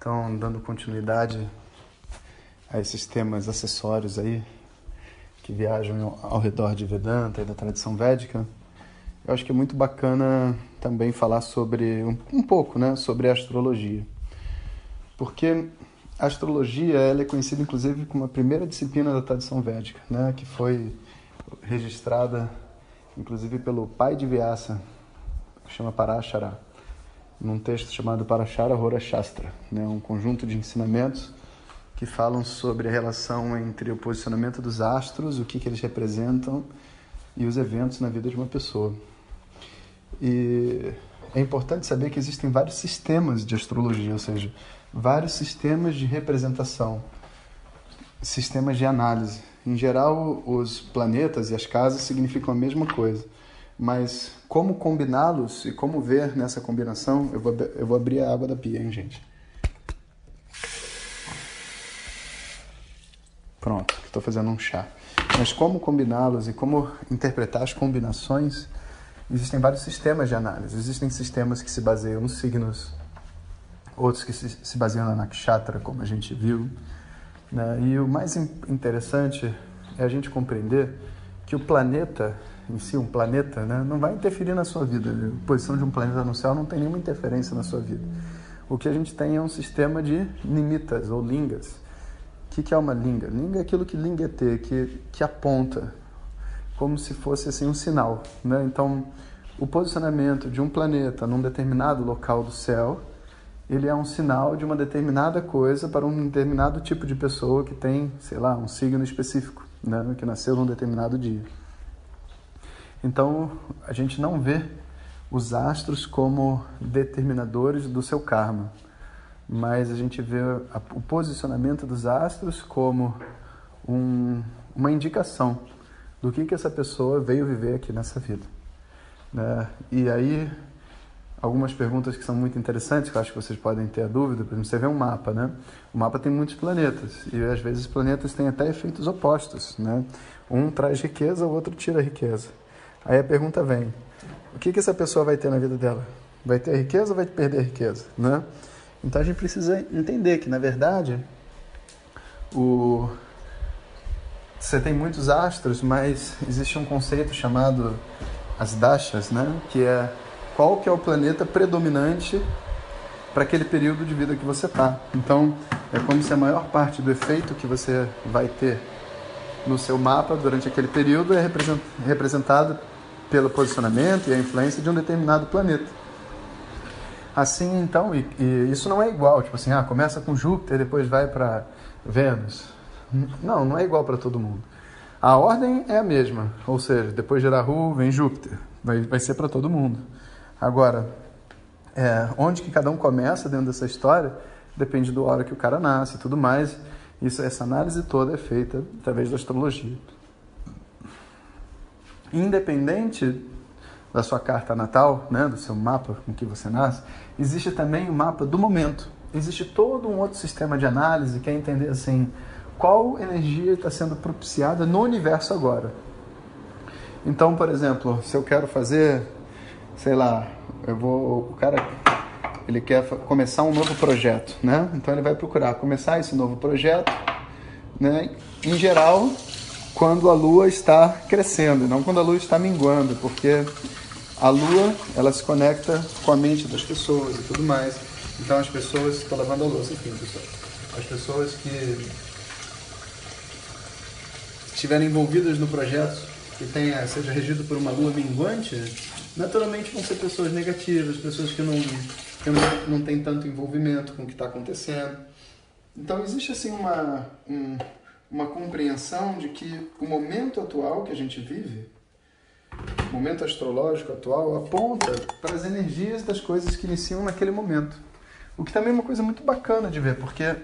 então dando continuidade a esses temas acessórios aí que viajam ao redor de Vedanta e da tradição védica, eu acho que é muito bacana também falar sobre um, um pouco, né, sobre a astrologia, porque a astrologia ela é conhecida inclusive como a primeira disciplina da tradição védica, né, que foi registrada inclusive pelo pai de Vyasa, que chama Parashara, num texto chamado Parashara Hora Shastra, né, um conjunto de ensinamentos que falam sobre a relação entre o posicionamento dos astros, o que, que eles representam e os eventos na vida de uma pessoa. E é importante saber que existem vários sistemas de astrologia, ou seja, vários sistemas de representação, sistemas de análise. Em geral, os planetas e as casas significam a mesma coisa, mas como combiná-los e como ver nessa combinação, eu vou, eu vou abrir a água da pia, hein, gente? Pronto, estou fazendo um chá. Mas como combiná-los e como interpretar as combinações, existem vários sistemas de análise. Existem sistemas que se baseiam nos signos, outros que se baseiam na nakshatra, como a gente viu. Né? E o mais interessante é a gente compreender que o planeta em si, um planeta, né, não vai interferir na sua vida. A posição de um planeta no céu não tem nenhuma interferência na sua vida. O que a gente tem é um sistema de nimitas ou lingas o que, que é uma linga? Linga é aquilo que linga é que, que aponta, como se fosse assim um sinal. Né? Então, o posicionamento de um planeta num determinado local do céu, ele é um sinal de uma determinada coisa para um determinado tipo de pessoa que tem, sei lá, um signo específico, né? que nasceu num determinado dia. Então, a gente não vê os astros como determinadores do seu karma mas a gente vê o posicionamento dos astros como um, uma indicação do que, que essa pessoa veio viver aqui nessa vida. Né? E aí, algumas perguntas que são muito interessantes, que eu acho que vocês podem ter a dúvida, por exemplo, você vê um mapa, né? O mapa tem muitos planetas, e às vezes os planetas têm até efeitos opostos, né? Um traz riqueza, o outro tira riqueza. Aí a pergunta vem, o que, que essa pessoa vai ter na vida dela? Vai ter riqueza ou vai perder riqueza, né? Então a gente precisa entender que, na verdade, o... você tem muitos astros, mas existe um conceito chamado as dashas, né? que é qual que é o planeta predominante para aquele período de vida que você está. Então, é como se a maior parte do efeito que você vai ter no seu mapa durante aquele período é representado pelo posicionamento e a influência de um determinado planeta. Assim, então, e, e, isso não é igual, tipo assim, ah, começa com Júpiter, depois vai para Vênus. Não, não é igual para todo mundo. A ordem é a mesma, ou seja, depois de Rahu vem Júpiter, vai, vai ser para todo mundo. Agora, é, onde que cada um começa dentro dessa história depende da hora que o cara nasce e tudo mais. Isso, essa análise toda é feita através da astrologia. Independente da sua carta natal, né, do seu mapa com que você nasce, existe também o mapa do momento. Existe todo um outro sistema de análise que é entender assim qual energia está sendo propiciada no universo agora. Então, por exemplo, se eu quero fazer, sei lá, eu vou, o cara ele quer começar um novo projeto, né? Então ele vai procurar começar esse novo projeto, né? Em geral, quando a lua está crescendo, não quando a lua está minguando, porque a lua ela se conecta com a mente das pessoas e tudo mais. Então as pessoas, estou lavando a louça aqui, pessoal. As pessoas que estiverem envolvidas no projeto que tenha, seja regido por uma lua minguante, naturalmente vão ser pessoas negativas, pessoas que não, que não, não têm tanto envolvimento com o que está acontecendo. Então existe assim uma, um, uma compreensão de que o momento atual que a gente vive, o momento astrológico atual, aponta para as energias das coisas que iniciam naquele momento. O que também é uma coisa muito bacana de ver, porque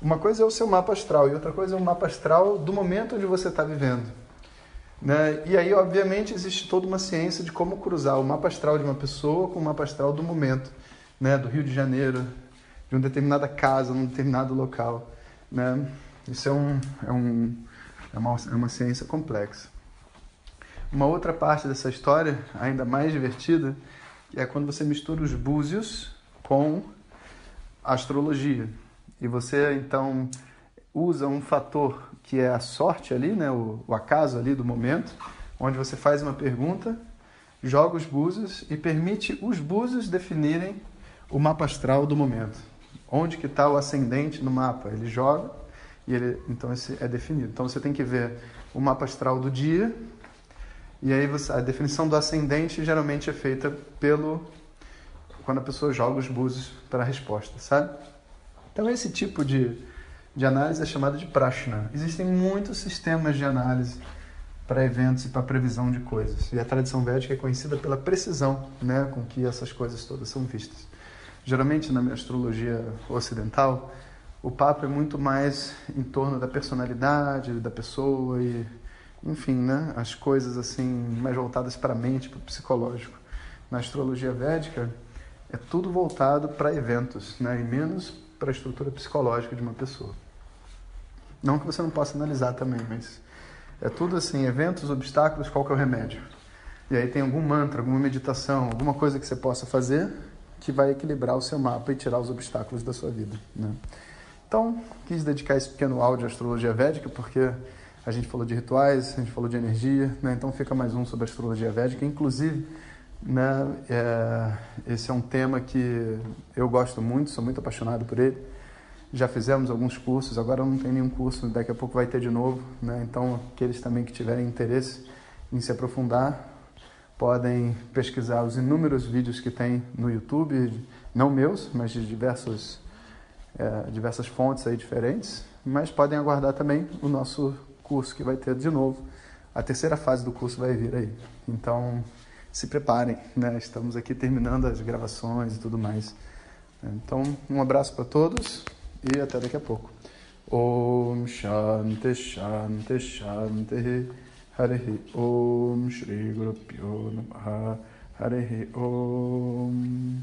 uma coisa é o seu mapa astral e outra coisa é o mapa astral do momento onde você está vivendo. Né? E aí, obviamente, existe toda uma ciência de como cruzar o mapa astral de uma pessoa com o mapa astral do momento, né? do Rio de Janeiro, de uma determinada casa, num determinado local. Né? Isso é, um, é, um, é, uma, é uma ciência complexa. Uma outra parte dessa história, ainda mais divertida, é quando você mistura os búzios com a astrologia. E você, então, usa um fator que é a sorte ali, né, o, o acaso ali do momento, onde você faz uma pergunta, joga os búzios e permite os búzios definirem o mapa astral do momento. Onde que está o ascendente no mapa? Ele joga e ele, então esse é definido. Então você tem que ver o mapa astral do dia e aí você, a definição do ascendente geralmente é feita pelo quando a pessoa joga os búzios para a resposta, sabe? Então esse tipo de, de análise é chamado de prashna. Existem muitos sistemas de análise para eventos e para previsão de coisas. E a tradição védica é conhecida pela precisão né, com que essas coisas todas são vistas. Geralmente, na astrologia ocidental, o papo é muito mais em torno da personalidade da pessoa e, enfim, né, as coisas assim mais voltadas para a mente, para o psicológico. Na astrologia védica, é tudo voltado para eventos, né, e menos para a estrutura psicológica de uma pessoa. Não que você não possa analisar também, mas é tudo assim, eventos, obstáculos, qual que é o remédio? E aí tem algum mantra, alguma meditação, alguma coisa que você possa fazer que vai equilibrar o seu mapa e tirar os obstáculos da sua vida. Né? Então, quis dedicar esse pequeno áudio à astrologia védica, porque a gente falou de rituais, a gente falou de energia, né? então fica mais um sobre a astrologia védica. Inclusive, né, é, esse é um tema que eu gosto muito, sou muito apaixonado por ele. Já fizemos alguns cursos, agora não tem nenhum curso, daqui a pouco vai ter de novo. Né? Então, aqueles também que tiverem interesse em se aprofundar, podem pesquisar os inúmeros vídeos que tem no YouTube, não meus, mas de diversos, é, diversas fontes aí diferentes, mas podem aguardar também o nosso curso que vai ter de novo. A terceira fase do curso vai vir aí. Então, se preparem, né? Estamos aqui terminando as gravações e tudo mais. Então, um abraço para todos e até daqui a pouco. Om Shanti Shanti Shanti Hare Om Shri Guru Pyo Namaha Hare Om